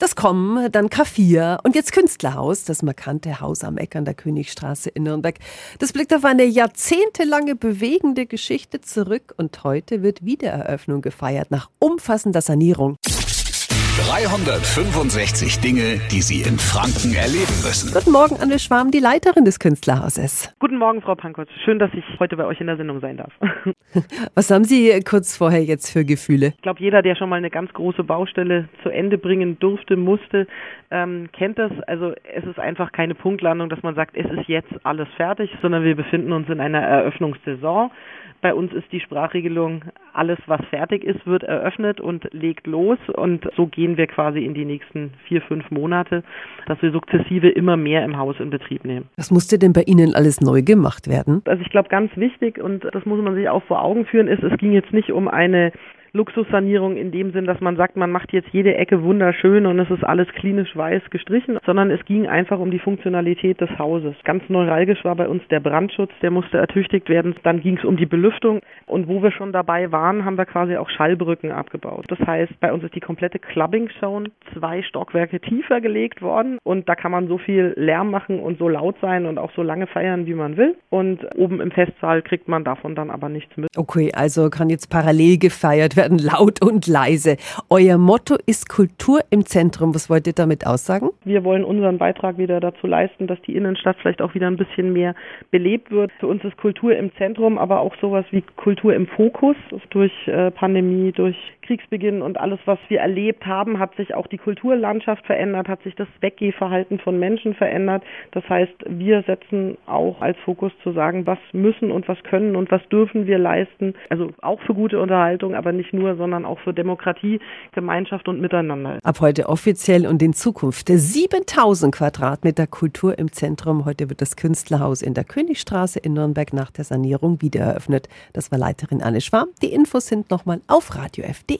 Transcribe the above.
Das Kommen, dann K4 und jetzt Künstlerhaus, das markante Haus am Eck an der Königstraße in Nürnberg. Das blickt auf eine jahrzehntelange bewegende Geschichte zurück und heute wird Wiedereröffnung gefeiert nach umfassender Sanierung. 365 Dinge, die Sie in Franken erleben müssen. Guten Morgen, Anne Schwarm, die Leiterin des Künstlerhauses. Guten Morgen, Frau Pankotz. Schön, dass ich heute bei euch in der Sendung sein darf. Was haben Sie kurz vorher jetzt für Gefühle? Ich glaube, jeder, der schon mal eine ganz große Baustelle zu Ende bringen durfte, musste, ähm, kennt das. Also es ist einfach keine Punktlandung, dass man sagt, es ist jetzt alles fertig, sondern wir befinden uns in einer Eröffnungssaison. Bei uns ist die Sprachregelung, alles was fertig ist, wird eröffnet und legt los. Und so gehen wir quasi in die nächsten vier, fünf Monate, dass wir sukzessive immer mehr im Haus in Betrieb nehmen. Was musste denn bei Ihnen alles neu gemacht werden? Also ich glaube, ganz wichtig, und das muss man sich auch vor Augen führen, ist, es ging jetzt nicht um eine Luxussanierung in dem Sinn, dass man sagt, man macht jetzt jede Ecke wunderschön und es ist alles klinisch weiß gestrichen, sondern es ging einfach um die Funktionalität des Hauses. Ganz neuralgisch war bei uns der Brandschutz, der musste ertüchtigt werden. Dann ging es um die Belüftung und wo wir schon dabei waren, haben wir quasi auch Schallbrücken abgebaut. Das heißt, bei uns ist die komplette Clubbing Zone zwei Stockwerke tiefer gelegt worden und da kann man so viel Lärm machen und so laut sein und auch so lange feiern, wie man will. Und oben im Festsaal kriegt man davon dann aber nichts mit. Okay, also kann jetzt parallel gefeiert werden werden laut und leise. Euer Motto ist Kultur im Zentrum. Was wollt ihr damit aussagen? Wir wollen unseren Beitrag wieder dazu leisten, dass die Innenstadt vielleicht auch wieder ein bisschen mehr belebt wird. Für uns ist Kultur im Zentrum, aber auch sowas wie Kultur im Fokus. Durch äh, Pandemie, durch Kriegsbeginn und alles, was wir erlebt haben, hat sich auch die Kulturlandschaft verändert, hat sich das Weggehverhalten von Menschen verändert. Das heißt, wir setzen auch als Fokus zu sagen, was müssen und was können und was dürfen wir leisten. Also auch für gute Unterhaltung, aber nicht nur, sondern auch für Demokratie, Gemeinschaft und Miteinander. Ab heute offiziell und in Zukunft 7000 Quadratmeter Kultur im Zentrum. Heute wird das Künstlerhaus in der Königstraße in Nürnberg nach der Sanierung wieder eröffnet. Das war Leiterin Anne Schwarm. Die Infos sind nochmal auf radiof.de.